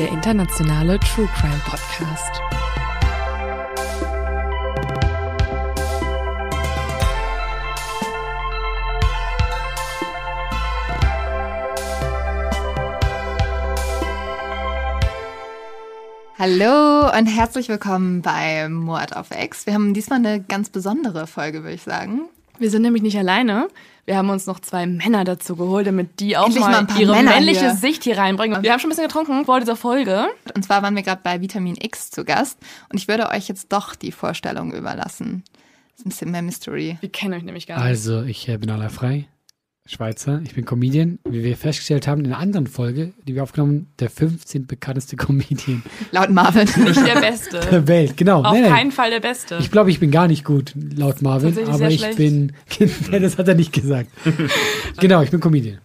Der internationale True Crime Podcast. Hallo und herzlich willkommen bei Mord auf X. Wir haben diesmal eine ganz besondere Folge, würde ich sagen. Wir sind nämlich nicht alleine. Wir haben uns noch zwei Männer dazu geholt, damit die auch Endlich mal mal, ihre Männer männliche hier. Sicht hier reinbringen. Wir haben schon ein bisschen getrunken vor dieser Folge. Und zwar waren wir gerade bei Vitamin X zu Gast und ich würde euch jetzt doch die Vorstellung überlassen. Das ist ein bisschen mehr Mystery. Wir kennen euch nämlich gar nicht. Also, ich äh, bin Ala Frei, Schweizer. Ich bin Comedian. Wie wir festgestellt haben in einer anderen Folge, die wir aufgenommen haben, der 15. bekannteste Comedian Laut Marvin. Nicht der Beste. der Welt. Genau. Auf Nee, nee. keinen Fall der Beste. Ich glaube, ich bin gar nicht gut, laut Marvin, aber ich schlecht. bin. Nee, das hat er nicht gesagt. genau, ich bin Comedian.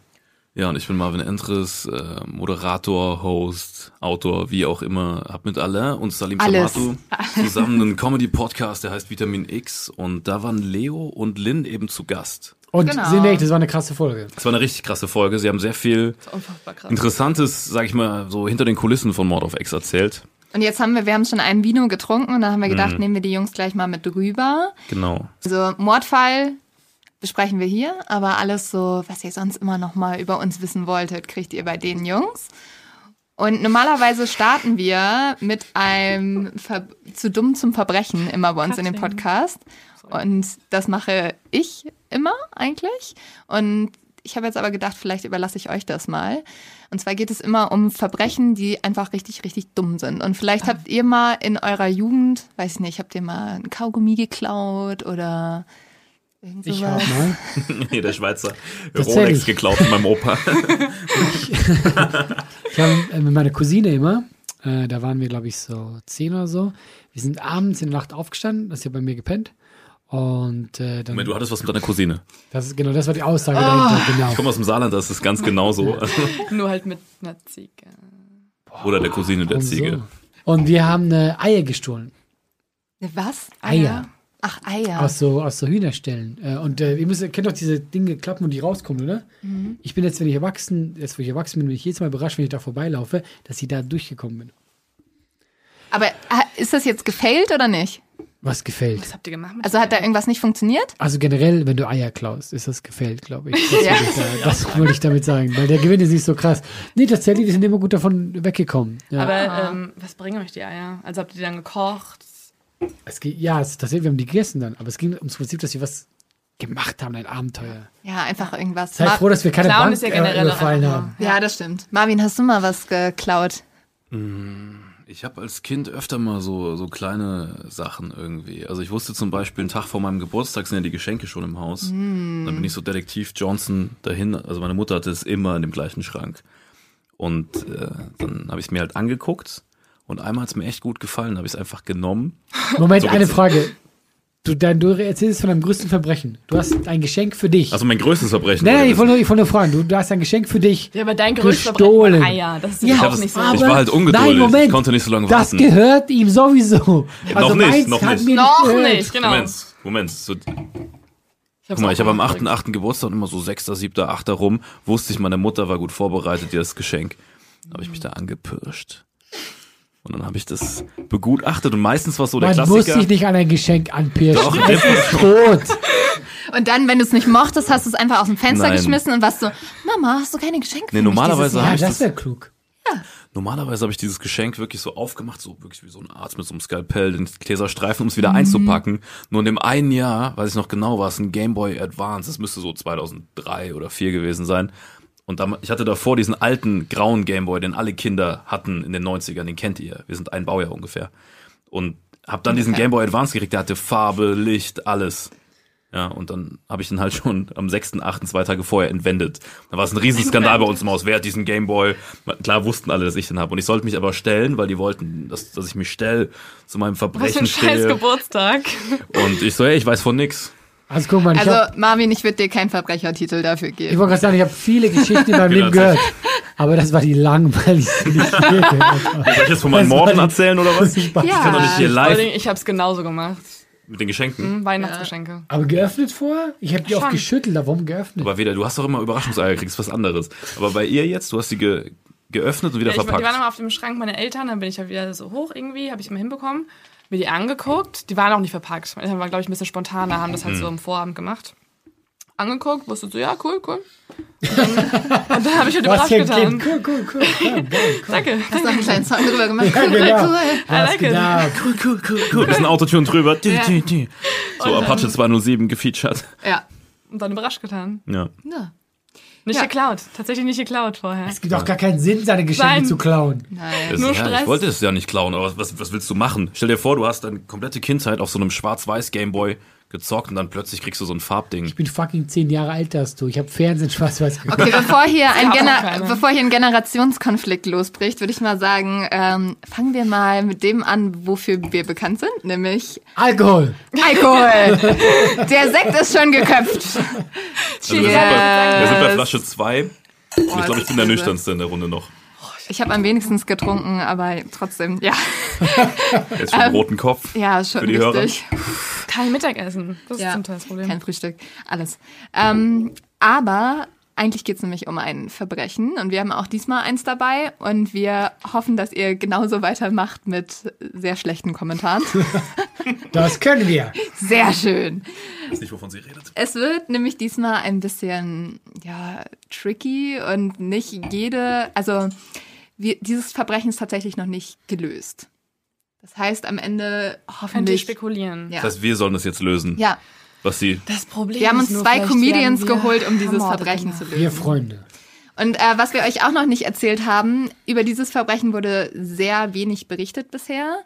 Ja, und ich bin Marvin Entres, äh, Moderator, Host, Autor, wie auch immer. Hab mit Alain und Salim Alles. Samatu zusammen einen Comedy-Podcast, der heißt Vitamin X. Und da waren Leo und Lynn eben zu Gast. Und Genau. sind wir echt, das war eine krasse Folge. Das war eine richtig krasse Folge. Sie haben sehr viel. Interessantes, sag ich mal, so hinter den Kulissen von Mord of X erzählt. Und jetzt haben wir, wir haben schon ein Vino getrunken und dann haben wir gedacht, Mhm. nehmen wir die Jungs gleich mal mit rüber. Genau. Also Mordfall besprechen wir hier, aber alles so, was ihr sonst immer noch mal über uns wissen wolltet, kriegt ihr bei den Jungs. Und normalerweise starten wir mit einem Ver zu dumm zum Verbrechen immer bei uns in dem. Podcast. Und das mache ich immer eigentlich. Und ich habe jetzt aber gedacht, vielleicht überlasse ich euch das mal. Und zwar geht es immer um Verbrechen, die einfach richtig, richtig dumm sind. Und vielleicht habt ihr mal in eurer Jugend, weiß ich nicht, habt ihr mal ein Kaugummi geklaut oder irgend Ich auch mal. Nee, der Schweizer. Rolex geklaut von meinem Opa. Ich habe äh, mit meiner Cousine immer, äh, da waren wir, glaube ich, so zehn oder so. Wir sind abends in der Nacht aufgestanden, das ist ja bei mir gepennt. Und äh, dann. Moment, du hattest was mit deiner Cousine. Das ist, genau, das war die Aussage dahinter, genau. Ich komme aus dem Saarland, das ist ganz genau so. Nur halt mit einer Ziege. Oder der Cousine der Und Ziege. So. Und wir haben äh, Eier gestohlen. Was? Eier. Ach, Eier. Aus so, aus so Hühnerstellen. Äh, und äh, ihr müsst, ihr kennt doch diese Dinge klappen und die rauskommen, oder? Mhm. Ich bin jetzt, wenn ich erwachsen, jetzt wo ich erwachsen bin, bin ich jedes Mal überrascht, wenn ich da vorbeilaufe, dass ich da durchgekommen bin. Aber äh, ist das jetzt gefailt oder nicht? Was gefällt. Was habt ihr gemacht? Also hat da irgendwas nicht funktioniert? Also generell, wenn du Eier klaust, ist das gefällt, glaube ich. Das, Ja. wollte ich, da, das wollte ich damit sagen. Weil der Gewinn ist nicht so krass. Nee, tatsächlich, die sind immer gut davon weggekommen. Ja, Aber ähm, was bringen euch die Eier? Also habt ihr die dann gekocht? es geht, ja es, tatsächlich, wir haben die gegessen dann. Aber es ging ums Prinzip, dass wir was gemacht haben, ein Abenteuer. Ja, einfach irgendwas. Seid Mar- froh, dass wir keine Klauen Bank ja äh, generell überfallen haben. ja, das stimmt. Marvin, hast du mal was geklaut? Ich habe als Kind öfter mal so, so kleine Sachen irgendwie. Also ich wusste zum Beispiel, einen Tag vor meinem Geburtstag sind ja die Geschenke schon im Haus. Dann bin ich so Detektiv Johnson dahin. Also meine Mutter hatte es immer in dem gleichen Schrank. Und äh, dann habe ich es mir halt angeguckt. Und einmal hat es mir echt gut gefallen, habe ich es einfach genommen. Moment, So eine. Frage. Du, dein, du erzählst von deinem größten Verbrechen. Du hast ein Geschenk für dich. Also mein größtes Verbrechen. nein, nein, ich das- wollte nur, ich wollte nur fragen. Du, du hast ein Geschenk für dich. Ja, aber dein Gestohlen. Verbrechen waren Eier. Das ist Ja, ja, Ich, auch nicht so. das, ich war halt ungeduldig. Nein, Moment. Ich konnte nicht so lange Das warten. gehört ihm sowieso. Also noch nicht, noch nicht. mir Noch gehört. nicht, genau. Moment, Moment. So, Ich Guck mal, ich habe am 8.8. Geburtstag und immer so 6., 7., 8. rum. Wusste ich, meine Mutter war gut vorbereitet, ihr das Geschenk. Habe ich mich da angepirscht. Und dann habe ich das begutachtet und meistens war so der Man muss Klassiker. sich nicht an ein Geschenk anpirschen. Doch, es ist tot. Und dann, wenn du es nicht mochtest, hast du es einfach aus dem Fenster Nein. geschmissen und warst so, Mama, hast du keine Geschenke Nee, für mich normalerweise dieses Ja, hab ich das das- wäre klug. Normalerweise habe ich dieses Geschenk wirklich so aufgemacht, so wirklich wie so ein Arzt mit so einem Skalpell, den Gläserstreifen, um es wieder einzupacken. Nur in dem einen Jahr, weiß ich noch genau, war es ein Game Boy Advance. Das müsste so 2003 oder 2004 gewesen sein. Und da, ich hatte davor diesen alten grauen Game Boy, den alle Kinder hatten in den 90ern, den kennt ihr. Wir sind ein Baujahr ungefähr. Und hab dann diesen Game Boy Advance gekriegt, der hatte Farbe, Licht, alles. Ja, und dann habe ich den halt schon am 6.8., zwei Tage vorher entwendet. Da war es ein Riesenskandal bei uns im Haus. Wer hat diesen Gameboy? Klar wussten alle, dass ich den habe. Und ich sollte mich aber stellen, weil die wollten, dass, dass ich mich stell, zu meinem Was für Verbrechen ein scheiß stehe. Geburtstag. Und ich so, hey, ich weiß von nix. Also guck mal, ich, Also, hab, Marvin, ich würde dir keinen Verbrechertitel dafür ich geben. wollte gerade sagen, ich habe viele Geschichten in meinem Leben Genau, gehört. Aber das war die langweiligste, die ich je gehört habe. Soll ich jetzt von war Morden erzählen oder was? Ich Ja. kann doch nicht hier live Ich hab's genauso gemacht. mit den Geschenken. Hm, Weihnachtsgeschenke. Aber geöffnet vorher? Ich habe die oft Schon. geschüttelt, aber warum geöffnet? Aber wieder, du hast doch immer Überraschungseier gekriegt, ist was anderes. Aber bei ihr jetzt, du hast die ge geöffnet und wieder Ja, ich, die verpackt. waren immer auf dem Schrank meiner Eltern, dann bin ich ja wieder so hoch irgendwie, habe ich immer hinbekommen, mir die angeguckt. Die waren auch nicht verpackt. Meine Eltern waren, glaube ich, ein bisschen spontaner, haben das halt Mhm. so im Vorabend gemacht. Angeguckt, wusste so, ja, cool, cool. Und dann, und dann habe ich halt Du überrascht getan. Cool, cool, cool. Ja, geil, cool. Danke. Hast noch einen kleinen Song drüber gemacht. Ja, Cool, cool, genau. cool. Cool, cool, cool, cool. Bisschen Autotune drüber. Ja. So Apache 207 gefeatured. Ja. Und dann überrascht getan. Ja. ja. Nicht Ja. geklaut. Tatsächlich nicht geklaut vorher. Es gibt auch gar keinen Sinn, seine Geschenke Nein. zu klauen. Nein. Nur ja, Stress. Ich wollte es ja nicht klauen, aber was, was willst du machen? Stell dir vor, du hast deine komplette Kindheit auf so einem schwarz-weiß Gameboy gezockt und dann plötzlich kriegst du so ein Farbding. Ich bin fucking zehn Jahre alt, hast du. Ich habe Fernsehen schwarz-weiß geguckt. Okay, bevor hier, ein Gener bevor hier ein Generationskonflikt losbricht, würde ich mal sagen, ähm, fangen wir mal mit dem an, wofür wir bekannt sind, nämlich Alkohol. Alkohol. Der Sekt ist schon geköpft. Also wir, sind bei, wir sind bei. Flasche 2. Und ich glaube, ich bin der nüchternste in der Runde noch. Ich habe am wenigsten getrunken, aber trotzdem, ja, Jetzt schon einen roten Kopf. ja, schon Für die Hörer. Kein Mittagessen. Das Ja, ist zum Teil das Problem. Kein Frühstück, alles. Ähm, aber eigentlich geht es nämlich um ein Verbrechen und wir haben auch diesmal eins dabei und wir hoffen, dass ihr genauso weitermacht mit sehr schlechten Kommentaren. Das können wir. Sehr schön. Ich weiß nicht, wovon sie redet. Es wird nämlich diesmal ein bisschen ja tricky und nicht jede, also wir, dieses Verbrechen ist tatsächlich noch nicht gelöst. Das heißt, am Ende hoffentlich. spekulieren. Ja. Das heißt, wir sollen das jetzt lösen. ja, Was sie. Das Problem wir haben uns ist nur, zwei Comedians wir geholt, um dieses Verbrechen zu Wir lösen. Freunde. Und äh, was wir euch auch noch nicht erzählt haben, über dieses Verbrechen wurde sehr wenig berichtet bisher,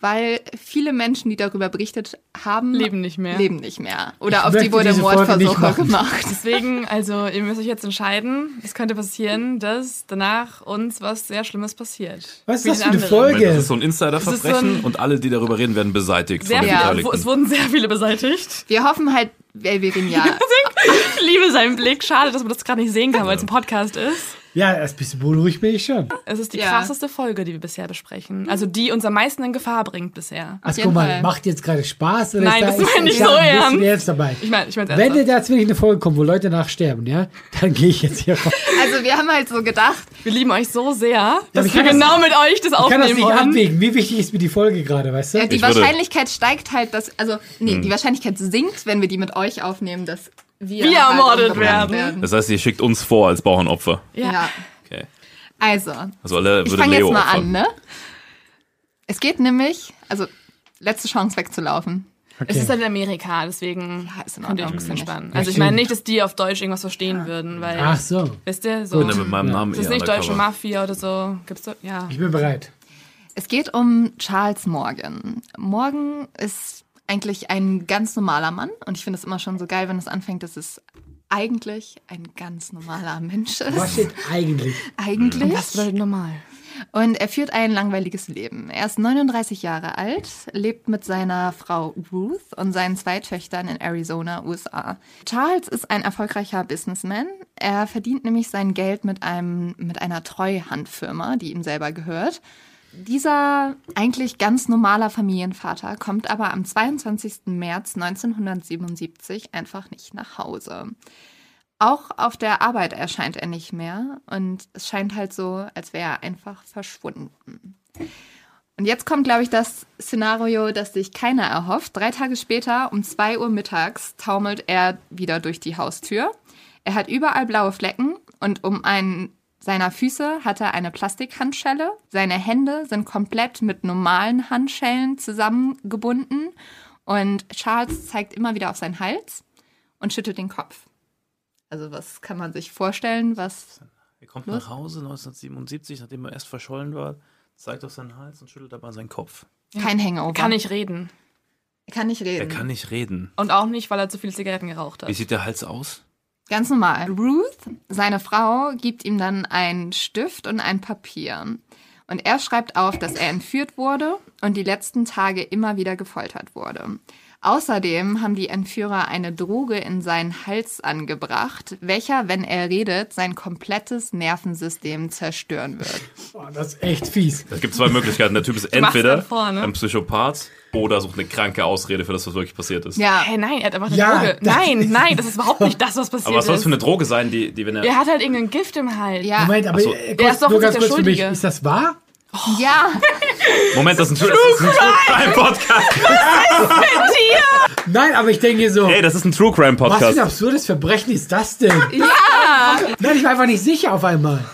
weil viele Menschen, die darüber berichtet haben, Leben nicht mehr. leben nicht mehr. Oder Ich auf die wurde Mordversuche gemacht. Deswegen, also ihr müsst euch jetzt entscheiden. Es könnte passieren, dass danach uns was sehr Schlimmes passiert. Was ist das für eine. Folge? Das ist so ein Insider-Verbrechen so und alle, die darüber reden, werden beseitigt Sehr von den Ja. es wurden sehr viele beseitigt. Wir hoffen halt, ihn ja Ich liebe seinen Blick. Schade, dass man das gerade nicht sehen kann, weil es ein Podcast ist. Ja, ein bisschen beunruhigt bin ich schon. Es ist die Ja. krasseste Folge, die wir bisher besprechen. Also die uns am meisten in Gefahr bringt bisher. Also jeden guck mal, Fall. macht jetzt gerade Spaß? Oder Nein, ist da, das ist, meine ich so ernst. ernst dabei? Ich meine, ich meine Wenn dir da jetzt wirklich eine Folge kommt, wo Leute nachsterben, ja, dann gehe ich jetzt hier raus. Also wir haben halt so gedacht, wir lieben euch so sehr, dass ich wir das- genau mit euch das Ich kann das aufnehmen nicht wollen. abwägen. Wie wichtig ist mir die Folge gerade, weißt du? ja, die Ich würde- Wahrscheinlichkeit steigt halt, dass, also, nee, die Wahrscheinlichkeit sinkt, wenn wir die mit euch aufnehmen, dass wir, Wir halt ermordet umgebracht werden. Das heißt, ihr schickt uns vor als Bauernopfer. Ja. Okay. Also, Also alle ich fange jetzt mal opfern. an, ne? Es geht nämlich, also, letzte Chance wegzulaufen. Es ist halt in Amerika, deswegen Ja, ist in könnt ihr euch Ordnung, ein bisschen finde ich. spannen. Ja, Also ich meine nicht, dass die auf Deutsch irgendwas verstehen würden, weil, Ach so, wisst ihr, so. Ich bin mit meinem Namen Das ist eher nicht deutsche undercover. Mafia oder so. Gibt's so? Ja. ich bin bereit. Es geht um Charles Morgan. Morgan ist eigentlich ein ganz normaler Mann und ich finde es immer schon so geil, wenn es anfängt, dass es eigentlich ein ganz normaler Mensch Was ist. steht eigentlich? Eigentlich. Das bedeutet normal. Und er führt ein langweiliges Leben. Er ist 39 Jahre alt, lebt mit seiner Frau Ruth und seinen zwei Töchtern in Arizona, USA. Charles ist ein erfolgreicher Businessman. Er verdient nämlich sein Geld mit einem, mit einer Treuhandfirma, die ihm selber gehört. Dieser eigentlich ganz normaler Familienvater kommt aber am 22. März 1977 einfach nicht nach Hause. Auch auf der Arbeit erscheint er nicht mehr und es scheint halt so, als wäre er einfach verschwunden. Und jetzt kommt, glaube ich, das Szenario, das sich keiner erhofft. Drei Tage später, um zwei Uhr mittags, taumelt er wieder durch die Haustür. Er hat überall blaue Flecken und um einen seiner Füße hat er eine Plastikhandschelle. Seine Hände sind komplett mit normalen Handschellen zusammengebunden. Und Charles zeigt immer wieder auf seinen Hals und schüttelt den Kopf. Also was kann man sich vorstellen, was... Er kommt Los. nach Hause 1977, nachdem er erst verschollen war, zeigt auf seinen Hals und schüttelt dabei seinen Kopf. Kein Hangover. Kann nicht reden. Er kann nicht reden. Er kann nicht reden. Und auch nicht, weil er zu viele Zigaretten geraucht Wie hat. sieht der Hals aus? Ganz normal. Ruth, seine Frau, gibt ihm dann einen Stift und ein Papier. Und er schreibt auf, dass er entführt wurde und die letzten Tage immer wieder gefoltert wurde. Außerdem haben die Entführer eine Droge in seinen Hals angebracht, welcher, wenn er redet, sein komplettes Nervensystem zerstören wird. Boah, das ist echt fies. Es gibt zwei Möglichkeiten. Der Typ ist entweder vor, ne? ein Psychopath oder sucht eine kranke Ausrede für das, was wirklich passiert ist. Ja, Hey, nein, er hat einfach eine Ja, Droge. Nein, nein, das ist überhaupt nicht das, was passiert Aber was soll das ist. für eine Droge sein, die, die wenn er... er hat halt irgendein Gift im Hals. ja, Moment, aber so. äh, Er ist doch nur ganz der kurz für mich. Schuldige. Ist das wahr? Ja. Moment, das ist ein True, das ist ein True Crime Podcast. Nein, aber ich denke so, Ey, das ist ein True Crime was für ein Podcast. absurdes Verbrechen ist das denn? Ja. Nein, ich war einfach nicht sicher auf einmal.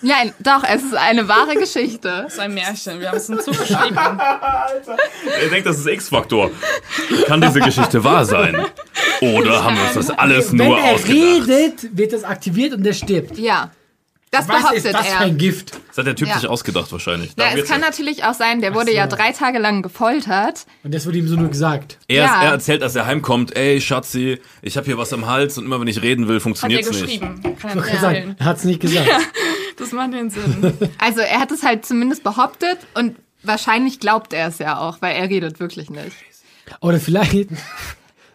Nein, doch, es ist eine wahre Geschichte. Das ist ein Märchen. Wir haben es hinzu geschrieben. Er denkt, das ist X-Faktor. Kann diese Geschichte wahr sein? Oder haben wir uns das alles Wenn nur er ausgedacht? redet, wird das aktiviert und er stirbt. Ja. Das Was behauptet ist das er. für ein Gift? Das hat der Typ Ja. sich ausgedacht wahrscheinlich. Ja, es kann ja. natürlich auch sein, der wurde so. ja drei Tage lang gefoltert. Und das wurde ihm so nur gesagt. Er, Ja. er erzählt, als er heimkommt, ey Schatzi, ich habe hier was am Hals und immer wenn ich reden will, Hat er funktioniert's nicht. Kann er erzählen. er hat es nicht gesagt. Das macht den Sinn. Also er hat es halt zumindest behauptet und wahrscheinlich glaubt er es ja auch, weil er redet wirklich nicht. Oder vielleicht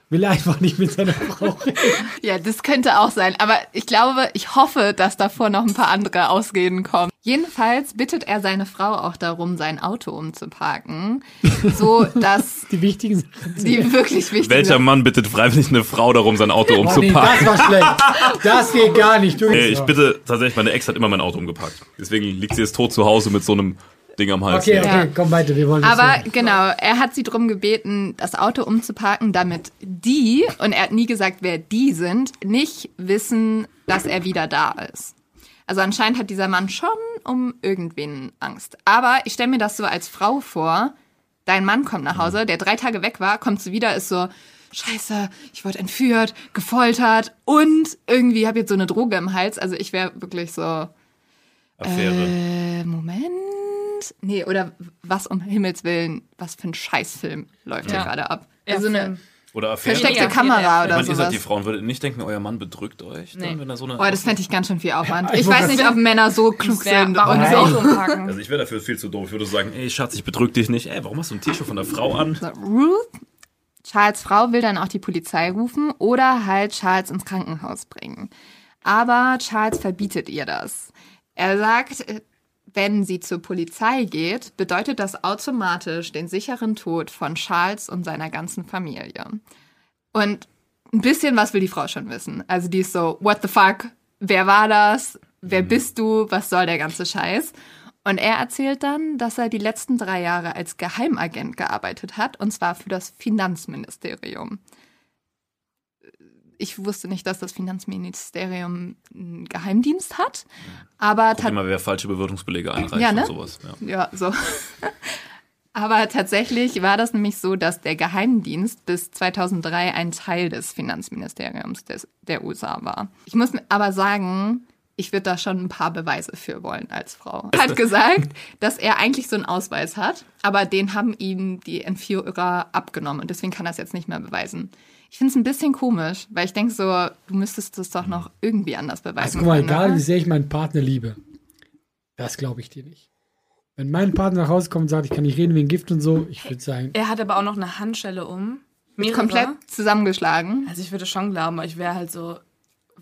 will er einfach nicht mit seiner Frau reden. Ja, das könnte auch sein. Aber ich glaube, ich hoffe, dass davor noch ein paar andere Ausreden kommen. Jedenfalls bittet er seine Frau auch darum, sein Auto umzuparken, so dass Die wichtigen Sachen. die wirklich wichtig Welcher Mann bittet freiwillig eine Frau darum, sein Auto Oh, nee, umzuparken? das war schlecht. Das geht gar nicht. Du Ey, ich bitte tatsächlich, meine Ex hat immer mein Auto umgepackt. Deswegen liegt sie jetzt tot zu Hause mit so einem Ding am Hals. Okay, okay, Ja. komm weiter. Wir wollen das Aber hören. genau, er hat sie darum gebeten, das Auto umzuparken, damit die, und er hat nie gesagt, wer die sind, nicht wissen, dass er wieder da ist. Also anscheinend hat dieser Mann schon um irgendwen Angst. Aber ich stelle mir das so als Frau vor, dein Mann kommt nach Hause, der drei Tage weg war, kommt so wieder, ist so, scheiße, ich wurde entführt, gefoltert und irgendwie habe jetzt so eine Droge im Hals. Also ich wäre wirklich so, Affäre. äh, Moment. Nee, oder was um Himmels Willen, was für ein Scheißfilm läuft hier Ja. gerade ab? Ja, Also eine. Oder Affäre. versteckte Ja, Kamera ja, oder ich meine, ihr seid die. Frauen, würdet nicht denken, euer Mann bedrückt euch, dann, Nee. wenn er so eine. Boah, das fände ich ganz schön viel Aufwand. ich weiß nicht, ob Männer so klug sind. warum so. Auto umparken? also ich wäre dafür viel zu doof. Ich würde sagen, ey Schatz, ich betrüg dich nicht. Ey, warum hast du ein T-Shirt von der Frau an? Ruth, Charles Frau will dann auch die Polizei rufen oder halt Charles ins Krankenhaus bringen. Aber Charles verbietet ihr das. Er sagt, äh, wenn sie zur Polizei geht, bedeutet das automatisch den sicheren Tod von Charles und seiner ganzen Familie. Und ein bisschen was will die Frau schon wissen. Also die ist so, what the fuck? Wer war das? Wer bist du? Was soll der ganze Scheiß? Und er erzählt dann, dass er die letzten drei Jahre als Geheimagent gearbeitet hat, und zwar für das Finanzministerium. Ich wusste nicht, dass das Finanzministerium einen Geheimdienst hat, aber Guck immer, wer falsche Bewertungsbelege einreicht Ja, ne? und sowas. Ja. ja, so. Aber tatsächlich war das nämlich so, dass der Geheimdienst bis 2003 ein Teil des Finanzministeriums des, der USA war. Ich muss aber sagen, ich würde da schon ein paar Beweise für wollen als Frau. Er hat gesagt, dass er eigentlich so einen Ausweis hat, aber den haben ihm die Entführer abgenommen und deswegen kann er es jetzt nicht mehr beweisen. Ich finde es ein bisschen komisch, weil ich denke so, du müsstest es doch noch irgendwie anders beweisen. Also, guck mal, können, egal oder? wie sehr ich meinen Partner liebe, das glaube ich dir nicht. Wenn mein Partner nach Hause kommt und sagt, ich kann nicht reden wegen Gift und so, ich würde sagen, Er hat aber auch noch eine Handschelle um. Mehrere. komplett zusammengeschlagen. Also ich würde schon glauben, aber ich wäre halt so,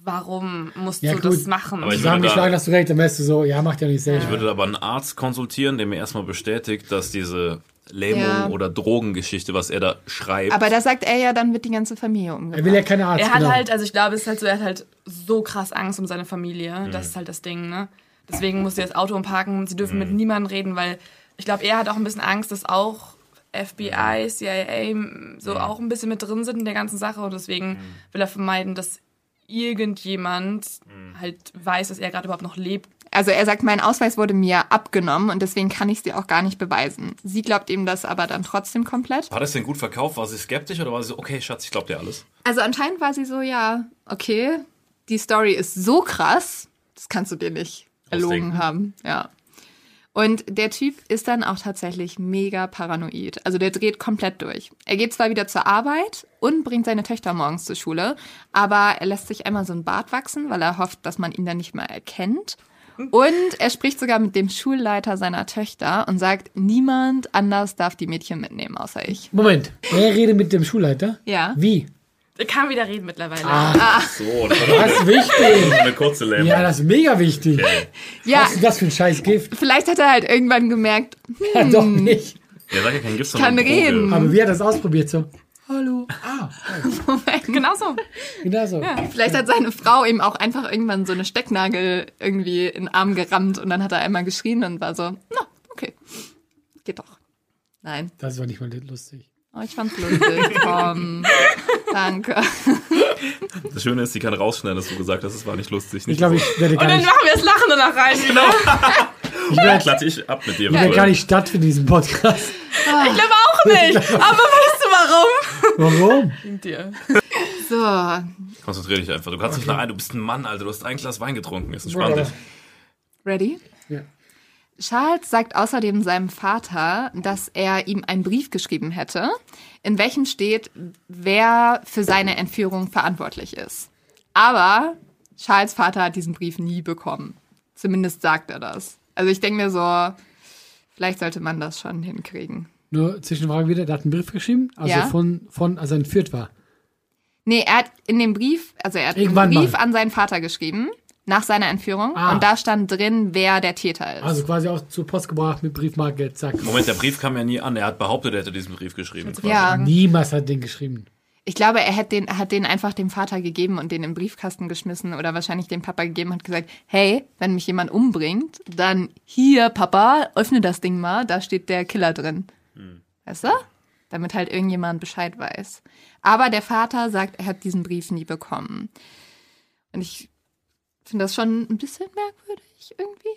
warum musst Ja, du gut. das machen? Aber ich würde zusammengeschlagen da- hast du recht, dann wärst du so, ja, macht ja nicht Ich selbst. würde aber einen Arzt konsultieren, der mir erstmal bestätigt, dass diese Lähmung Ja. oder Drogengeschichte, was er da schreibt, Aber da sagt er ja, dann wird die ganze Familie umgebracht. Er will ja keine Arzt. er hat genau. halt, also ich glaube, es ist halt so, er hat halt so krass Angst um seine Familie. Das ist halt das Ding, ne? Deswegen muss sie das Auto umparken. Sie dürfen mit niemandem reden, weil ich glaube, er hat auch ein bisschen Angst, dass auch FBI, CIA so auch ein bisschen mit drin sind in der ganzen Sache. Und deswegen will er vermeiden, dass irgendjemand halt weiß, dass er gerade überhaupt noch lebt. Also er sagt, mein Ausweis wurde mir abgenommen und deswegen kann ich es dir auch gar nicht beweisen. Sie glaubt ihm das aber dann trotzdem komplett. Hat es denn gut verkauft? War sie skeptisch oder war sie so, okay, Schatz, ich glaub dir alles? Also anscheinend war sie so, ja, okay, die Story ist so krass, das kannst du dir nicht erlogen Ausdenken. haben. Ja. Und der Typ ist dann auch tatsächlich mega paranoid. Also der dreht komplett durch. Er geht zwar wieder zur Arbeit und bringt seine Töchter morgens zur Schule, aber er lässt sich einmal so ein Bart wachsen, weil er hofft, dass man ihn dann nicht mehr erkennt. Und er spricht sogar mit dem Schulleiter seiner Töchter und sagt, niemand anders darf die Mädchen mitnehmen, außer ich. Moment, er redet mit dem Schulleiter? Ja. Wie? Er kann wieder reden mittlerweile. So, das war Das ist wichtig. eine kurze Lähmung. Ja, das ist mega wichtig. Ja, Was ist das für ein scheiß Gift? vielleicht hat er halt irgendwann gemerkt, Ja, doch nicht. Der sagt ja kein Gift, kann sondern reden. Aber wie hat er das ausprobiert? So, hallo. Ah, Moment. Genau so. genau so. Vielleicht hat seine Frau ihm auch einfach irgendwann so eine Stecknagel irgendwie in den Arm gerammt und dann hat er einmal geschrien und war so, na, okay, geht doch. Nein, Das war nicht mal lustig. Oh, ich fand's lustig. Komm, danke. Das Schöne ist, sie kann rausschneiden, dass du gesagt hast, es war nicht lustig. Ich Nicht glaube, ich werde Und gar dann nicht, machen wir das Lachen danach rein. Genau. ich werde, klatsche ich ab mit dir. ich werde gar nicht stattfinden in diesem Podcast. Ich glaube auch nicht. Aber weißt du warum? Warum? Mit dir. So, Konzentrier dich einfach. Du kannst nicht nach ein, du bist ein Mann, Alter. Du hast ein Glas Wein getrunken. Jetzt entspann dich. ready? Ja. Charles sagt außerdem seinem Vater, dass er ihm einen Brief geschrieben hätte, in welchem steht, wer für seine Entführung verantwortlich ist. Aber Charles Vater hat diesen Brief nie bekommen. Zumindest sagt er das. Also ich denke mir so, vielleicht sollte man das schon hinkriegen. Nur Zwischenfrage wieder, der hat einen Brief geschrieben, also Ja. von, von, als er entführt war. Nee, er hat in dem Brief, also er hat Irgendwann einen Brief mal. an seinen Vater geschrieben, nach seiner Entführung. Ah. Und da stand drin, wer der Täter ist. Also quasi auch zur Post gebracht mit Briefmarke, zack. Moment, der Brief kam ja nie an. Er hat behauptet, er hätte diesen Brief geschrieben. ja. Niemals hat den geschrieben. Ich glaube, er hat den, hat den einfach dem Vater gegeben und den im Briefkasten geschmissen oder wahrscheinlich dem Papa gegeben und hat gesagt, hey, wenn mich jemand umbringt, dann hier, Papa, öffne das Ding mal, da steht der Killer drin. Weißt du? Damit halt irgendjemand Bescheid weiß. Aber der Vater sagt, er hat diesen Brief nie bekommen. Und ich finde das schon ein bisschen merkwürdig irgendwie.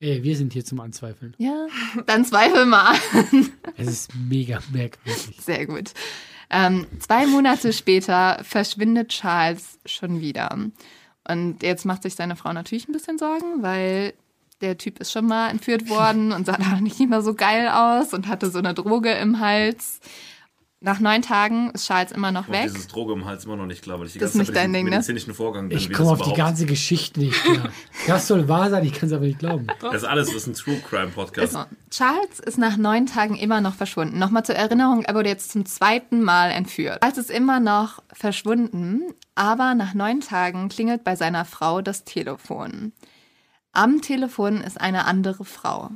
Ey, wir sind hier zum Anzweifeln. Ja, dann zweifel mal. Es ist mega merkwürdig. Sehr gut. Ähm, zwei Monate später verschwindet Charles schon wieder. Und jetzt macht sich seine Frau natürlich ein bisschen Sorgen, weil der Typ ist schon mal entführt worden und sah da nicht immer so geil aus und hatte so eine Droge im Hals. Nach neun Tagen ist Charles immer noch Und weg. dieses Droge im Hals immer noch nicht klar, weil ich die Das ganze ist Zeit nicht bei dein Ding, ne? medizinischen Vorgang bin. Ich komme auf die ganze Geschichte nicht klar. Das soll wahr sein, ich kann es aber nicht glauben. Das ist alles, das ist ein True Crime Podcast. So, Charles ist nach neun Tagen immer noch verschwunden. Nochmal zur Erinnerung, er wurde jetzt zum zweiten Mal entführt. Charles ist immer noch verschwunden, aber nach neun Tagen klingelt bei seiner Frau das Telefon. Am Telefon ist eine andere Frau.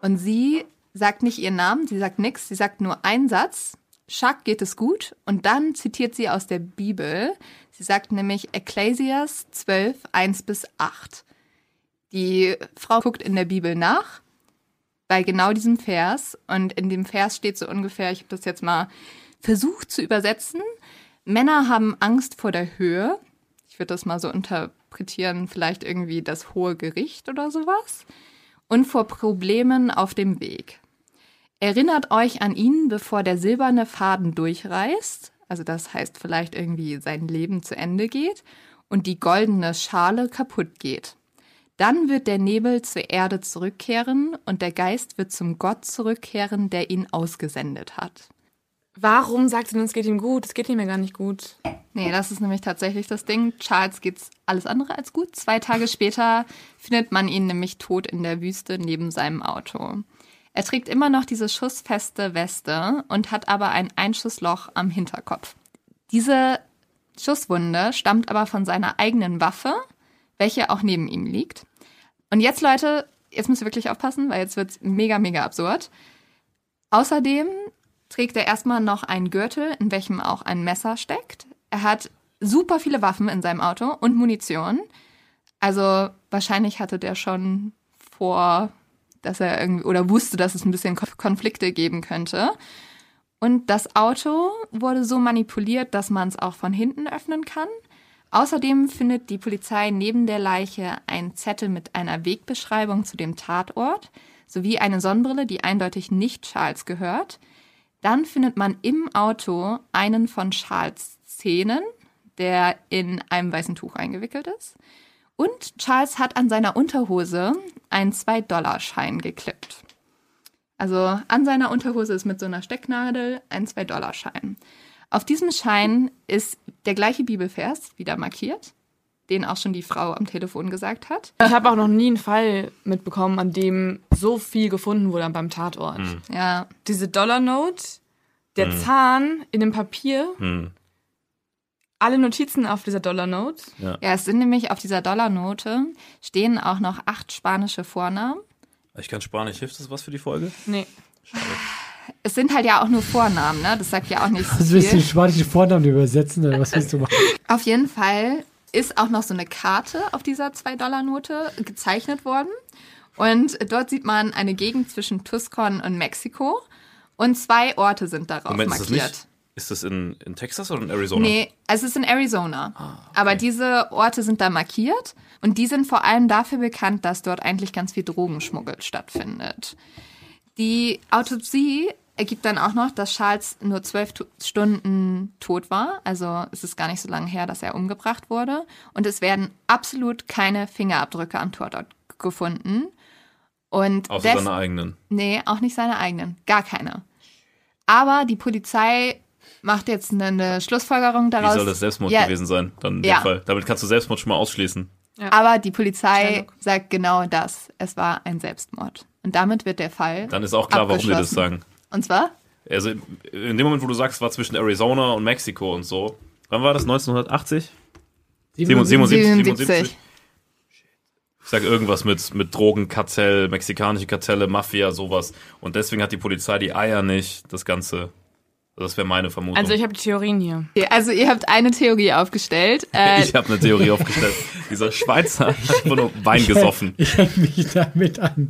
Und sie sagt nicht ihren Namen, sie sagt nichts, sie sagt nur einen Satz. Chuck geht es gut. Und dann zitiert sie aus der Bibel. Sie sagt nämlich Ecclesias 12, 1 bis 8. Die Frau guckt in der Bibel nach bei genau diesem Vers. Und in dem Vers steht so ungefähr, ich habe das jetzt mal versucht zu übersetzen, Männer haben Angst vor der Höhe. Ich würde das mal so interpretieren, vielleicht irgendwie das hohe Gericht oder sowas. Und vor Problemen auf dem Weg. Erinnert euch an ihn, bevor der silberne Faden durchreißt. Also das heißt vielleicht irgendwie sein Leben zu Ende geht und die goldene Schale kaputt geht. Dann wird der Nebel zur Erde zurückkehren und der Geist wird zum Gott zurückkehren, der ihn ausgesendet hat. Warum sagt sie denn, es geht ihm gut? Es geht ihm ja gar nicht gut. Nee, das ist nämlich tatsächlich das Ding. Charles geht's alles andere als gut. Zwei Tage später findet man ihn nämlich tot in der Wüste neben seinem Auto. Er trägt immer noch diese schussfeste Weste und hat aber ein Einschussloch am Hinterkopf. Diese Schusswunde stammt aber von seiner eigenen Waffe, welche auch neben ihm liegt. Und jetzt, Leute, jetzt müsst ihr wirklich aufpassen, weil jetzt wird's mega, mega absurd. Außerdem trägt er erstmal noch einen Gürtel, in welchem auch ein Messer steckt. Er hat super viele Waffen in seinem Auto und Munition. Also wahrscheinlich hatte der schon vor, dass er irgendwie oder wusste, dass es ein bisschen Konf- Konflikte geben könnte. Und das Auto wurde so manipuliert, dass man es auch von hinten öffnen kann. Außerdem findet die Polizei neben der Leiche einen Zettel mit einer Wegbeschreibung zu dem Tatort sowie eine Sonnenbrille, die eindeutig nicht Charles gehört. Dann findet man im Auto einen von Charles Zähnen, der in einem weißen Tuch eingewickelt ist. Und Charles hat an seiner Unterhose einen 2-Dollar-Schein geklippt. Also an seiner Unterhose ist mit so einer Stecknadel ein 2-Dollar-Schein. Auf diesem Schein ist der gleiche Bibelvers wieder markiert, den auch schon die Frau am Telefon gesagt hat. Ich habe auch noch nie einen Fall mitbekommen, an dem so viel gefunden wurde beim Tatort. Ja, Diese Dollar-Note, der Zahn in dem Papier, Hm. Alle Notizen auf dieser Dollar-Note. ja, es sind nämlich auf dieser Dollarnote stehen auch noch acht spanische Vornamen. Ich kann Spanisch. Hilft das was für die Folge? Nee. Es sind halt ja auch nur Vornamen, ne? Das sagt ja auch nicht so Also willst du den viel. spanischen Vornamen übersetzen oder was willst du machen? Auf jeden Fall ist auch noch so eine Karte auf dieser 2-Dollar-Note gezeichnet worden. Und dort sieht man eine Gegend zwischen Tucson und Mexiko. Und zwei Orte sind darauf Moment, ist das markiert. Ist das in, in Texas oder in Arizona? Nee, es ist in Arizona. Ah, Aber diese Orte sind da markiert und die sind vor allem dafür bekannt, dass dort eigentlich ganz viel Drogenschmuggel stattfindet. Die Autopsie ergibt dann auch noch, dass Charles nur zwölf Tu- Stunden tot war. Also es ist gar nicht so lange her, dass er umgebracht wurde. Und es werden absolut keine Fingerabdrücke am Tatort gefunden. Und Außer seine eigenen. Nee, auch nicht seine eigenen. Gar keine. Aber die Polizei macht jetzt eine, eine Schlussfolgerung Wie daraus. soll das Selbstmord Ja, gewesen sein? Dann in Ja. dem Fall. Damit kannst du Selbstmord schon mal ausschließen. Aber die Polizei Sherlock. sagt genau das. Es war ein Selbstmord. Und damit wird der Fall. Dann ist auch klar, warum die das sagen. Und zwar? Also in dem Moment, wo du sagst, es war zwischen Arizona und Mexiko und so. Wann war das? 1980? 77, 77. Ich sag irgendwas mit, mit Drogenkartell, mexikanische Kartelle, Mafia, sowas. Und deswegen hat die Polizei die Eier nicht, das Ganze. Das wäre meine Vermutung. Also ich habe die Theorien hier. Okay, also ihr habt eine Theorie aufgestellt. Äh, Ich habe eine Theorie aufgestellt. Dieser Schweizer hat einfach nur Wein gesoffen. Ich hänge mich damit an.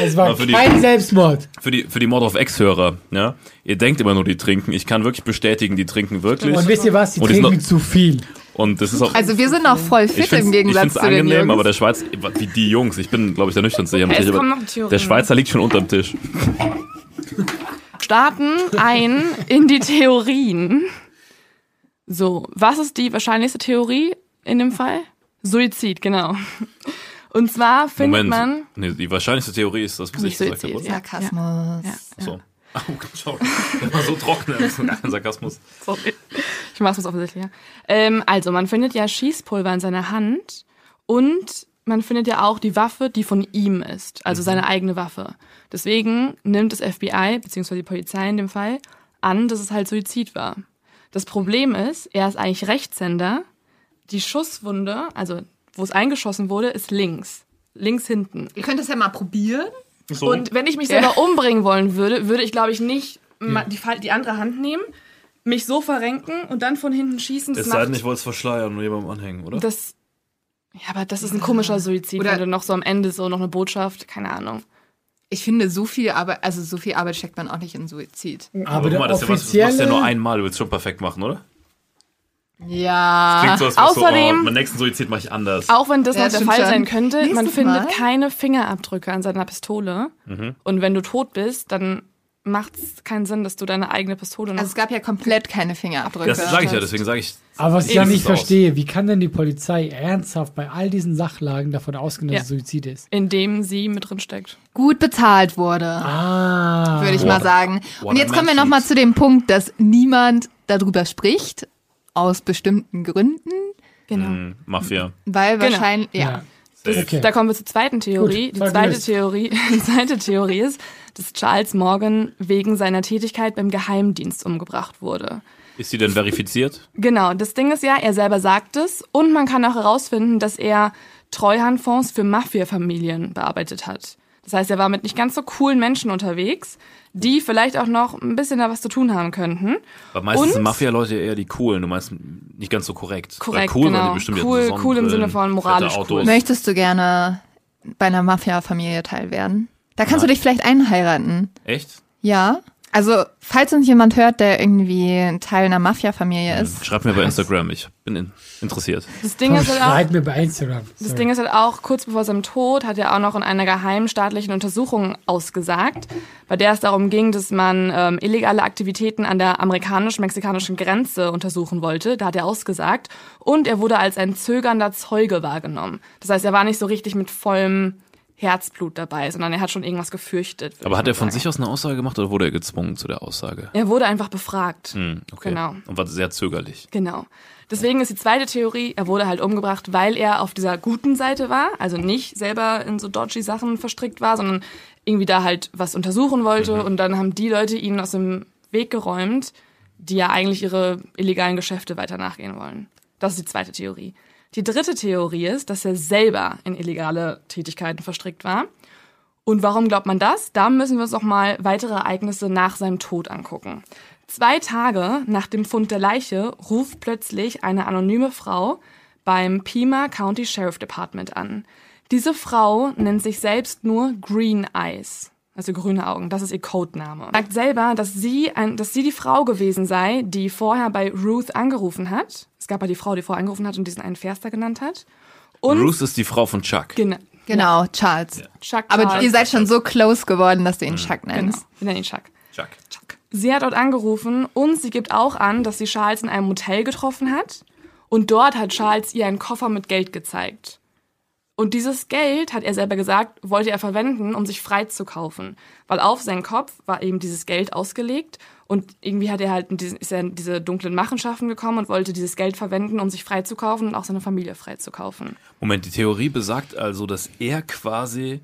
Es war die- kein Selbstmord. Für die, für die Mord of X-Hörer, ja. Ihr denkt immer nur, die trinken. Ich kann wirklich bestätigen, die trinken wirklich. Und wisst ihr was? Die Und trinken noch- zu viel. Und das ist auch. also wir sind noch voll fit ich im ich Gegensatz find's zu den angenehm, Jungs. aber der Schweiz, wie die Jungs, ich bin, glaube ich, der nüchternste hier am Es Tisch, der Schweizer liegt schon unterm Tisch. Starten ein in die Theorien. So, was ist die wahrscheinlichste Theorie in dem Fall? Suizid, genau. Und zwar findet Moment. man. Nee, die wahrscheinlichste Theorie ist das, was ich gesagt habe, Suizid, oder? ja. Sarkasmus. Ja. So. Oh, schau, der war so trocken, das ist gar kein Sarkasmus. Sorry. Ich mach's was offensichtlicher. Ähm, also, man findet ja Schießpulver in seiner Hand und man findet ja auch die Waffe, die von ihm ist, also seine eigene Waffe. Deswegen nimmt das FBI, beziehungsweise die Polizei in dem Fall, an, dass es halt Suizid war. Das Problem ist, er ist eigentlich Rechtshänder. Die Schusswunde, also wo es eingeschossen wurde, ist links. Links hinten. Ihr könnt das ja mal probieren. So. Und wenn ich mich selber umbringen wollen würde, würde ich, glaube ich, nicht ma- die, die andere Hand nehmen, mich so verrenken und dann von hinten schießen. Das es sei denn, ich wollte es verschleiern und jemandem anhängen, oder? das, ja, aber das ist ein komischer Suizid, Oder- wenn du noch so am Ende so noch eine Botschaft, keine Ahnung. Ich finde, so viel Arbeit, also so viel Arbeit steckt man auch nicht in Suizid. Aber der guck mal, das, ist ja was, das offizielle... machst du ja nur einmal, du willst schon perfekt machen, oder? Ja. Klingt so, wärst außerdem- du, oh, beim nächsten Suizid mache ich anders. Auch wenn das Ja, noch der Fall schon. sein könnte, man findet Mal. keine Fingerabdrücke an seiner Pistole. Mhm. Und wenn du tot bist, dann macht es keinen Sinn, dass du deine eigene Pistole noch. Also es gab ja komplett keine Fingerabdrücke. Das sage ich ja, deswegen sage ich, Aber was ich ja nicht verstehe, wie kann denn die Polizei ernsthaft bei all diesen Sachlagen davon ausgehen, dass Ja. es Suizid ist? indem sie mit drin steckt. Gut bezahlt wurde. Ah. würde ich What- mal sagen. Und jetzt kommen wir nochmal zu dem Punkt, dass niemand darüber spricht, aus bestimmten Gründen, Genau. hm, Mafia. weil Genau. wahrscheinlich, ja. Ja. Safe. Okay. Da kommen wir zur zweiten Theorie. Gut, die zweite. Theorie, die zweite Theorie ist, dass Charles Morgan wegen seiner Tätigkeit beim Geheimdienst umgebracht wurde. Ist sie denn verifiziert? Genau, das Ding ist ja, er selber sagt es und man kann auch herausfinden, dass er Treuhandfonds für Mafia-Familien bearbeitet hat. Das heißt, er war mit nicht ganz so coolen Menschen unterwegs, die vielleicht auch noch ein bisschen da was zu tun haben könnten. Aber meistens Und- sind Mafia-Leute eher die coolen, du meinst nicht ganz so korrekt. Korrekt, Weil cool genau. die bestimmt die Cool- cool im Sinne von moralisch cool. Möchtest du gerne bei einer Mafia-Familie teil werden? Da kannst Nein. du dich vielleicht einheiraten. Echt? Ja. Also, falls uns jemand hört, der irgendwie ein Teil einer Mafia-Familie ist. Schreib mir bei Instagram, ich bin in, interessiert. Das Ding ist halt auch, Schreib mir bei Instagram. Das Sorry. Ding ist halt auch, kurz bevor seinem Tod hat er auch noch in einer geheimen staatlichen Untersuchung ausgesagt, bei der es darum ging, dass man ähm, illegale Aktivitäten an der amerikanisch-mexikanischen Grenze untersuchen wollte. Da hat er ausgesagt. Und er wurde als ein zögernder Zeuge wahrgenommen. Das heißt, er war nicht so richtig mit vollem Herzblut dabei, sondern er hat schon irgendwas gefürchtet. Aber hat er von sagen. sich aus eine Aussage gemacht oder wurde er gezwungen zu der Aussage? Er wurde einfach befragt. Hm, okay. Genau. Und war sehr zögerlich. Genau. Deswegen ist die zweite Theorie, er wurde halt umgebracht, weil er auf dieser guten Seite war, also nicht selber in so dodgy Sachen verstrickt war, sondern irgendwie da halt was untersuchen wollte und dann haben die Leute ihn aus dem Weg geräumt, die ja eigentlich ihre illegalen Geschäfte weiter nachgehen wollen. Das ist die zweite Theorie. Die dritte Theorie ist, dass er selber in illegale Tätigkeiten verstrickt war. Und warum glaubt man das? Da müssen wir uns noch mal weitere Ereignisse nach seinem Tod angucken. Zwei Tage nach dem Fund der Leiche ruft plötzlich eine anonyme Frau beim Pima County Sheriff Department an. Diese Frau nennt sich selbst nur Green Eyes, also grüne Augen. Das ist ihr Codename. Sagt selber, dass sie, ein, dass sie die Frau gewesen sei, die vorher bei Ruth angerufen hat. Es gab ja die Frau, die vorher angerufen hat und diesen einen Verster genannt hat. Und Ruth ist die Frau von Chuck. genau, Genau, Charles. Chuck Aber Charles. ihr seid schon so close geworden, dass du ihn Chuck Genau, nennst. wir nennen ihn Chuck. Chuck. Sie hat dort angerufen und sie gibt auch an, dass sie Charles in einem Motel getroffen hat. Und dort hat Charles ihr einen Koffer mit Geld gezeigt. Und dieses Geld, hat er selber gesagt, wollte er verwenden, um sich frei zu kaufen. Weil auf seinen Kopf war eben dieses Geld ausgelegt und irgendwie hat er halt diesen, ist er in diese dunklen Machenschaften gekommen und wollte dieses Geld verwenden, um sich frei zu kaufen und auch seine Familie frei zu kaufen. Moment, die Theorie besagt also, dass er quasi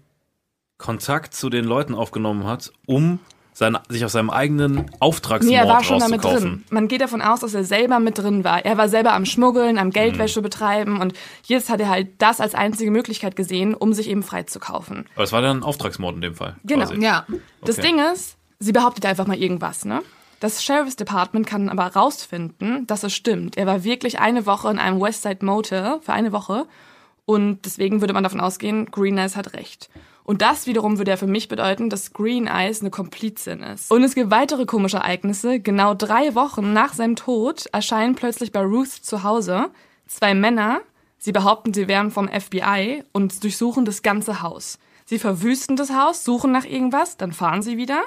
Kontakt zu den Leuten aufgenommen hat, um sein, sich aus seinem eigenen Auftragsmord Nee, er war schon damit drin. Man geht davon aus, dass er selber mit drin war. Er war selber am Schmuggeln, am Geldwäsche betreiben und jetzt hat er halt das als einzige Möglichkeit gesehen, um sich eben frei zu kaufen. Aber es war dann ein Auftragsmord in dem Fall. Genau. Quasi. Ja. Das Okay. Ding ist, sie behauptet einfach mal irgendwas, ne? Das Sheriff's Department kann aber rausfinden, dass es stimmt. Er war wirklich eine Woche in einem Westside Motel für eine Woche und deswegen würde man davon ausgehen, Green Eyes hat recht. Und das wiederum würde ja für mich bedeuten, dass Green Eyes eine Komplizin ist. Und es gibt weitere komische Ereignisse. Genau drei Wochen nach seinem Tod erscheinen plötzlich bei Ruth zu Hause zwei Männer. Sie behaupten, sie wären vom FBI und durchsuchen das ganze Haus. Sie verwüsten das Haus, suchen nach irgendwas, dann fahren sie wieder.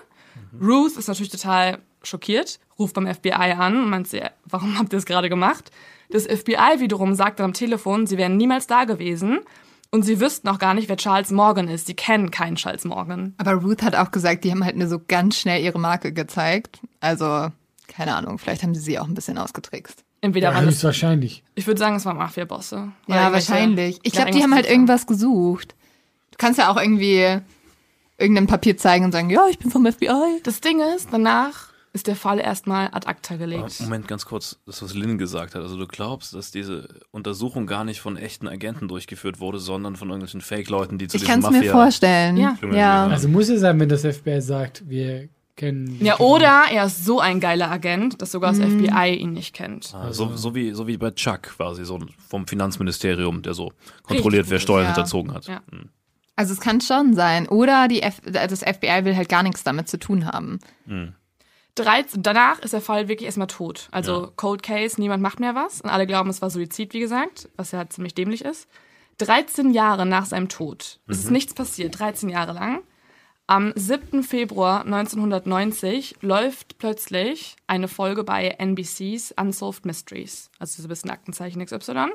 Ruth ist natürlich total schockiert, ruft beim FBI an und meint sie, warum habt ihr das gerade gemacht? Das FBI wiederum sagt dann am Telefon, sie wären niemals da gewesen und sie wüssten auch gar nicht, wer Charles Morgan ist. Sie kennen keinen Charles Morgan. Aber Ruth hat auch gesagt, die haben halt nur so ganz schnell ihre Marke gezeigt. Also, keine Ahnung, vielleicht haben sie sie auch ein bisschen ausgetrickst. Entweder Ja, waren das, höchstwahrscheinlich. ich würde sagen, es waren Mafia-Bosse. Ja, wahrscheinlich. Ich glaube, die haben halt irgendwas gesucht. Du kannst ja auch irgendwie irgendein Papier zeigen und sagen, ja, ich bin vom FBI. Das Ding ist, danach ist der Fall erstmal ad acta Aber gelegt. Moment, ganz kurz, das, was Lynn gesagt hat. Also du glaubst, dass diese Untersuchung gar nicht von echten Agenten durchgeführt wurde, sondern von irgendwelchen Fake-Leuten, die zu Ich diesem kann es mir Mafia... vorstellen. Ja. ja. Also muss es sein, wenn das FBI sagt, wir kennen. die Ja, oder er ist so ein geiler Agent, dass sogar das FBI ihn nicht kennt. Ah, so, so, wie, so wie bei Chuck quasi, so vom Finanzministerium, der so kontrolliert, wer Steuern ja. hinterzogen hat. Ja. Hm. Also es kann schon sein. Oder die F das FBI will halt gar nichts damit zu tun haben. 13, danach ist der Fall wirklich erstmal tot. Also Cold Case, niemand macht mehr was. Und alle glauben, es war Suizid, wie gesagt, was ja ziemlich dämlich ist. 13 Jahre nach seinem Tod. Es ist nichts passiert, 13 Jahre lang. Am 7. Februar 1990 läuft plötzlich eine Folge bei NBC's Unsolved Mysteries, also so ein bisschen Aktenzeichen XY,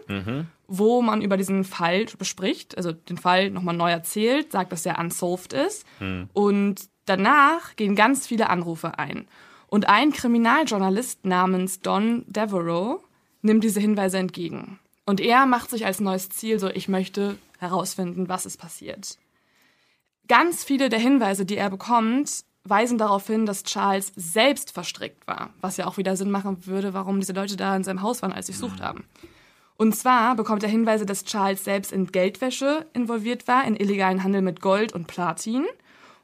wo man über diesen Fall bespricht, also den Fall nochmal neu erzählt, sagt, dass er unsolved ist. Und danach gehen ganz viele Anrufe ein. Und ein Kriminaljournalist namens Don Devereaux nimmt diese Hinweise entgegen. Und er macht sich als neues Ziel so, ich möchte herausfinden, was ist passiert. Ganz viele der Hinweise, die er bekommt, weisen darauf hin, dass Charles selbst verstrickt war, was ja auch wieder Sinn machen würde, warum diese Leute da in seinem Haus waren, als sie gesucht haben. Und zwar bekommt er Hinweise, dass Charles selbst in Geldwäsche involviert war, in illegalen Handel mit Gold und Platin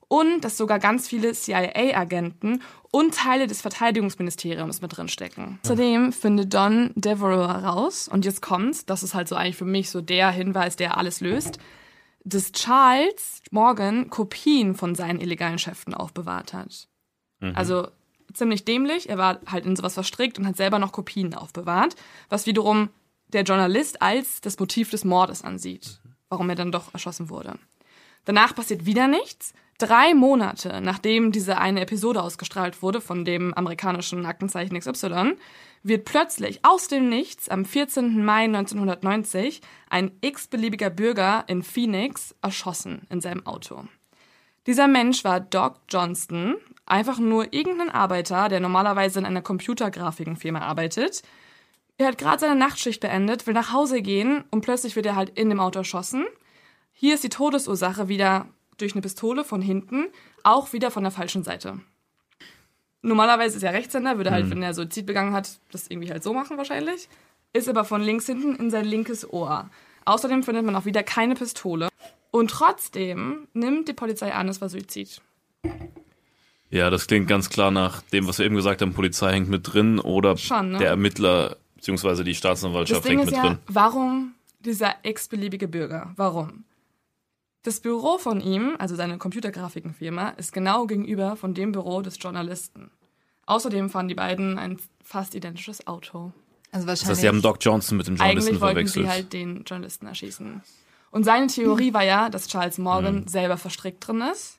und dass sogar ganz viele CIA-Agenten und Teile des Verteidigungsministeriums mit drin stecken. Außerdem findet Don Devereaux heraus, und jetzt kommt's, das ist halt so eigentlich für mich so der Hinweis, der alles löst, dass Charles Morgan Kopien von seinen illegalen Schäften aufbewahrt hat. Also ziemlich dämlich, er war halt in sowas verstrickt und hat selber noch Kopien aufbewahrt, was wiederum der Journalist als das Motiv des Mordes ansieht, warum er dann doch erschossen wurde. Danach passiert wieder nichts. Drei Monate nachdem diese eine Episode ausgestrahlt wurde von dem amerikanischen Aktenzeichen XY, wird plötzlich aus dem Nichts am 14. Mai 1990 ein x-beliebiger Bürger in Phoenix erschossen in seinem Auto. Dieser Mensch war Doc Johnston, einfach nur irgendein Arbeiter, der normalerweise in einer Computergrafikenfirma arbeitet. Er hat gerade seine Nachtschicht beendet, will nach Hause gehen und plötzlich wird er halt in dem Auto erschossen. Hier ist die Todesursache wieder durch eine Pistole von hinten, auch wieder von der falschen Seite. Normalerweise ist er Rechtshänder, würde halt, wenn er Suizid begangen hat, das irgendwie halt so machen wahrscheinlich. Ist aber von links hinten in sein linkes Ohr. Außerdem findet man auch wieder keine Pistole. Und trotzdem nimmt die Polizei an, es war Suizid. Ja, das klingt ganz klar nach dem, was wir eben gesagt haben, Polizei hängt mit drin oder Schon, ne? der Ermittler bzw. die Staatsanwaltschaft hängt mit ja, drin. warum dieser x-beliebige Bürger? Warum? Das Büro von ihm, also seine Computergrafikenfirma, ist genau gegenüber von dem Büro des Journalisten. Außerdem fahren die beiden ein fast identisches Auto. Also Das wahrscheinlich. heißt, sie haben Doc Johnson mit dem Journalisten Eigentlich wollten verwechselt. sie halt den Journalisten erschießen. Und seine Theorie war ja, dass Charles Morgan selber verstrickt drin ist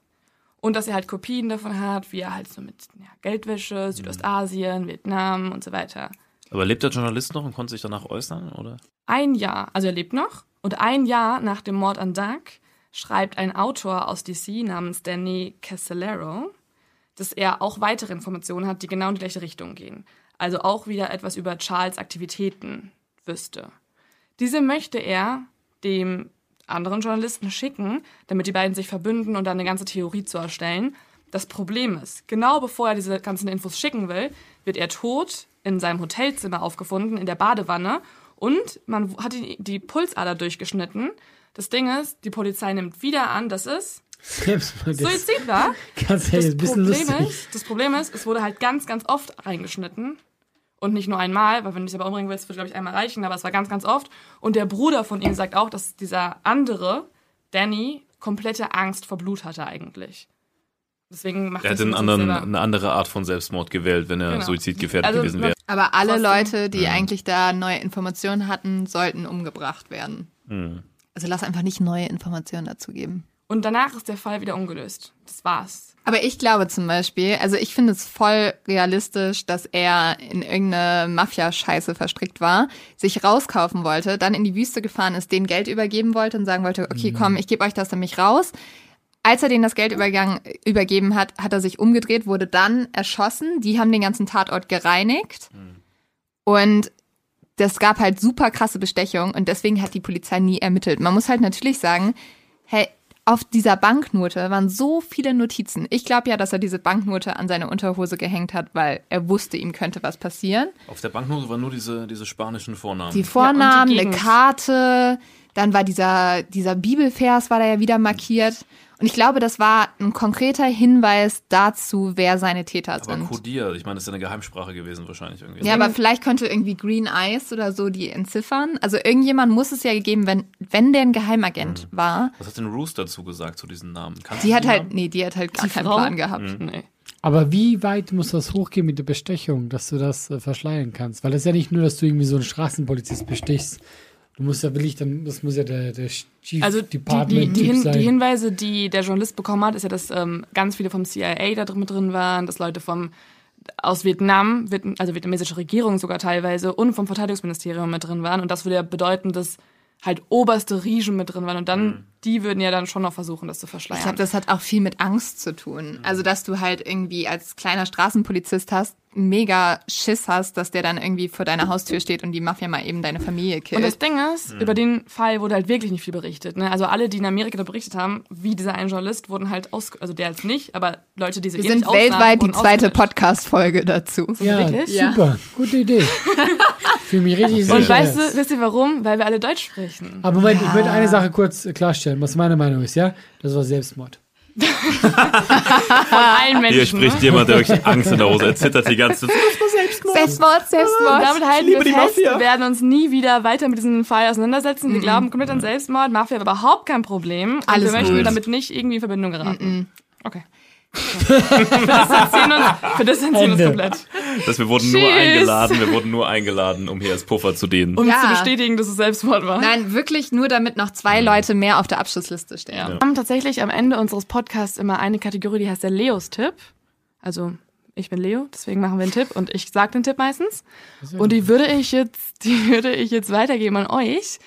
und dass er halt Kopien davon hat, wie er halt so mit ja, Geldwäsche, Südostasien, Vietnam und so weiter. Aber lebt der Journalist noch und konnte sich danach äußern, oder? Ein Jahr, also er lebt noch, und ein Jahr nach dem Mord an Doug schreibt ein Autor aus DC namens Danny Castellero, dass er auch weitere Informationen hat, die genau in die gleiche Richtung gehen. Also auch wieder etwas über Charles Aktivitäten wüsste. Diese möchte er dem anderen Journalisten schicken, damit die beiden sich verbünden und dann eine ganze Theorie zu erstellen. Das Problem ist, genau bevor er diese ganzen Infos schicken will, wird er tot in seinem Hotelzimmer aufgefunden, in der Badewanne. Und man hat die Pulsader durchgeschnitten. Das Ding ist, die Polizei nimmt wieder an, dass es Suizid war. ganz ehrlich, ein Das bisschen Problem, lustig. ist, das Problem ist, es wurde halt ganz, ganz oft reingeschnitten. Und nicht nur einmal, weil wenn du dich aber umbringen willst, wird glaube ich einmal reichen, aber es war ganz, ganz oft. Und der Bruder von ihm sagt auch, dass dieser andere, Danny, komplette Angst vor Blut hatte eigentlich. Deswegen macht Er das hätte einen anderen, eine andere Art von Selbstmord gewählt, wenn er Genau. suizidgefährdet Also, gewesen wäre. Aber alle Trotzdem- Leute, die eigentlich da neue Informationen hatten, sollten umgebracht werden. Hm. Also lass einfach nicht neue Informationen dazu geben. Und danach ist der Fall wieder ungelöst. Das war's. Aber ich glaube zum Beispiel, also ich finde es voll realistisch, dass er in irgendeine Mafia-Scheiße verstrickt war, sich rauskaufen wollte, dann in die Wüste gefahren ist, denen Geld übergeben wollte und sagen wollte, okay, komm, ich gebe euch das nämlich raus. Als er denen das Geld übergeben hat, hat er sich umgedreht, wurde dann erschossen. Die haben den ganzen Tatort gereinigt. Und das gab halt super krasse Bestechung und deswegen hat die Polizei nie ermittelt. Man muss halt natürlich sagen, hey, auf dieser Banknote waren so viele Notizen. Ich glaube ja, dass er diese Banknote an seine Unterhose gehängt hat, weil er wusste, ihm könnte was passieren. Auf der Banknote waren nur diese, diese spanischen Vornamen. Die Vornamen, die eine. Karte, dann war dieser, dieser Bibelvers war da ja wieder markiert. Und ich glaube, das war ein konkreter Hinweis dazu, wer seine Täter aber sind. kodiert. Ich meine, das ist ja eine Geheimsprache gewesen wahrscheinlich irgendwie. Ja, aber vielleicht könnte irgendwie Green Eyes oder so die entziffern. Also irgendjemand muss es ja gegeben, wenn, wenn der ein Geheimagent war. Was hat denn Roos dazu gesagt zu diesen Namen? Kannst Die hat halt, Namen? nee, die hat halt gar Die keinen Frau? Plan gehabt. Nee. Aber wie weit muss das hochgehen mit der Bestechung, dass du das äh, verschleiern kannst? Weil das ist ja nicht nur, dass du irgendwie so einen Straßenpolizist bestichst. Du musst ja wirklich dann, das muss ja der, der Chief Also die, die, Department die, Typ Hin sein. die Hinweise, die der Journalist bekommen hat, ist ja, dass ähm, ganz viele vom CIA da drin, mit drin waren, dass Leute vom aus Vietnam, Viet- also vietnamesische Regierung sogar teilweise und vom Verteidigungsministerium mit drin waren. Und das würde ja bedeuten, dass halt oberste Riechen mit drin waren. Und dann die würden ja dann schon noch versuchen, das zu Ich verschleiern. glaube, das hat auch viel mit Angst zu tun. Also, dass du halt irgendwie als kleiner Straßenpolizist hast, mega Schiss hast, dass der dann irgendwie vor deiner Haustür steht und die Mafia mal eben deine Familie killt. Und das Ding ist, über den Fall wurde halt wirklich nicht viel berichtet. Ne? Also alle, die in Amerika da berichtet haben, wie dieser eine Journalist, wurden halt aus, also der jetzt nicht, aber Leute, die sich Wir ähnlich sind weltweit die zweite. Podcast-Folge dazu. Ja, wirklich? super. Gute Idee. Fühle mich richtig sicher. Und weißt du, wisst ihr warum? Weil wir alle Deutsch sprechen. Aber Moment, ich möchte eine Sache kurz äh, klarstellen, was meine Meinung ist, ja? Das war Selbstmord. Von allen Menschen. Hier spricht ne? jemand, der wirklich Angst in der Hose. Er zittert die ganze Zeit. Selbstmord, Und Selbstmord. damit halten wir die fest, Mafia. wir werden uns nie wieder weiter mit diesem Fall auseinandersetzen. Wir glauben komplett an Selbstmord. Mafia war überhaupt kein Problem. Und Alles wir möchten gut. damit nicht irgendwie in Verbindung geraten. Okay. Okay. Für das entziehen uns, für das entziehen uns komplett. Dass wir wurden nur Tschüss. eingeladen, wir wurden nur eingeladen, um hier als Puffer zu dienen. Um Ja. zu bestätigen, dass es Selbstmord war. Nein, wirklich nur damit noch zwei Leute mehr auf der Abschlussliste stehen. Wir haben tatsächlich am Ende unseres Podcasts immer eine Kategorie, die heißt der Leos-Tipp. Also ich bin Leo, deswegen machen wir einen Tipp und ich sage den Tipp meistens. Und die würde ich jetzt, die würde ich jetzt weitergeben an euch.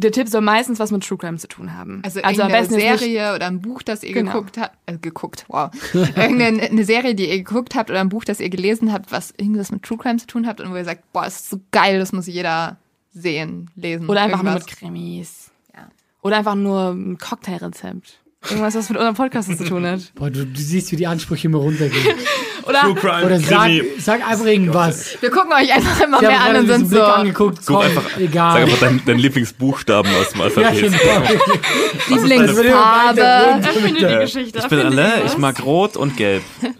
Der Tipp soll meistens was mit True Crime zu tun haben. Also, jetzt nicht- Serie oder ein Buch, das ihr Genau. geguckt habt, äh, geguckt, wow. Irgendeine eine Serie, die ihr geguckt habt oder ein Buch, das ihr gelesen habt, was irgendwas mit True Crime zu tun habt und wo ihr sagt, boah, das ist so geil, das muss jeder sehen, lesen. Oder einfach nur irgendwas. mit Krimis. Ja. Oder einfach nur ein Cocktailrezept. Irgendwas, was mit unserem Podcast zu tun hat. Boah, du, du siehst, wie die Ansprüche immer runtergehen. Oder Crime, Oder sag, sag einfach irgendwas. Wir gucken euch einfach immer mehr an und sind Blick so. angeguckt. Komm, einfach- Sag egal. einfach deinen dein Lieblingsbuchstaben aus dem Ja, Alphabet. genau. Lieblingsfarbe. erfinde die Geschichte. ich bin irgendwas. ich mag rot und gelb.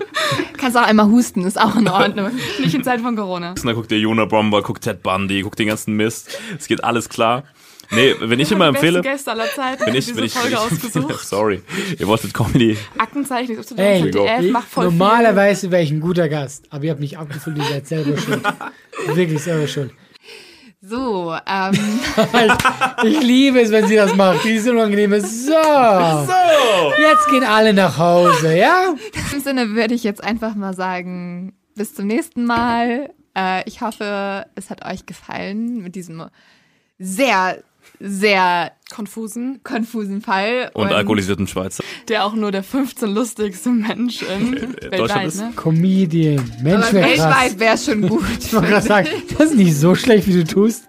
Kannst auch einmal husten, ist auch in Ordnung. Nicht in Zeiten von Corona. Dann guckt der Jonah Bomber, guckt Ted Bundy, guckt den ganzen Mist. Es geht alles klar. Nee, wenn ich immer empfehle, Gäste aller Zeiten. wenn ich, diese wenn ich, Folge ausgesucht. sorry, ihr wolltet Comedy. Aktenzeichen XY, Ey, ZDF, macht voll normalerweise wäre ich ein guter Gast, aber ihr habt mich abgefüllt, ihr seid selber schuld. Wirklich selber schuld. So, ähm, Ich liebe es, wenn sie das macht. Diese unangenehme. So. Jetzt gehen alle nach Hause, ja? in diesem Sinne würde ich jetzt einfach mal sagen, bis zum nächsten Mal. Äh, ich hoffe, es hat euch gefallen mit diesem sehr, sehr Konfusen, konfusen Fall. Und alkoholisierten Schweizer. der auch nur der 15 lustigste Mensch in Deutschland weltweit, ist- ne? Comedian. Mensch, Aber weltweit wäre es schon gut. Ich wollte gerade sagen, das ist nicht so schlecht, wie du tust.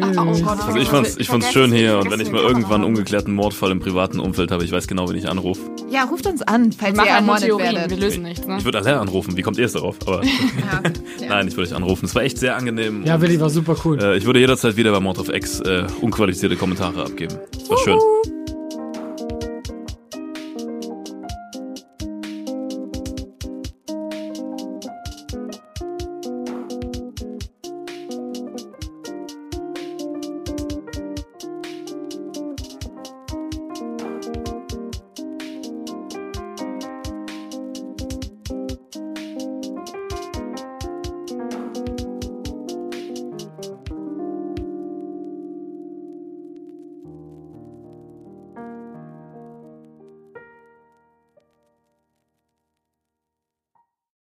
Also ich fand's, ich fand's schön hier und wenn ich mal irgendwann einen ungeklärten Mordfall im privaten Umfeld habe, ich weiß genau, wen ich anrufe. Ja, ruft uns an, falls Wir ihr ermordet Theorien, wir werdet. lösen nichts, ne? Ich würde Alain anrufen, wie kommt ihr jetzt darauf? Aber Ja. nein, ich würde euch anrufen. Es war echt sehr angenehm. Ja, wirklich, war super cool. Äh, ich würde jederzeit wieder bei Mord of X äh, unqualifizierte Kommentare abgeben. Es war schön.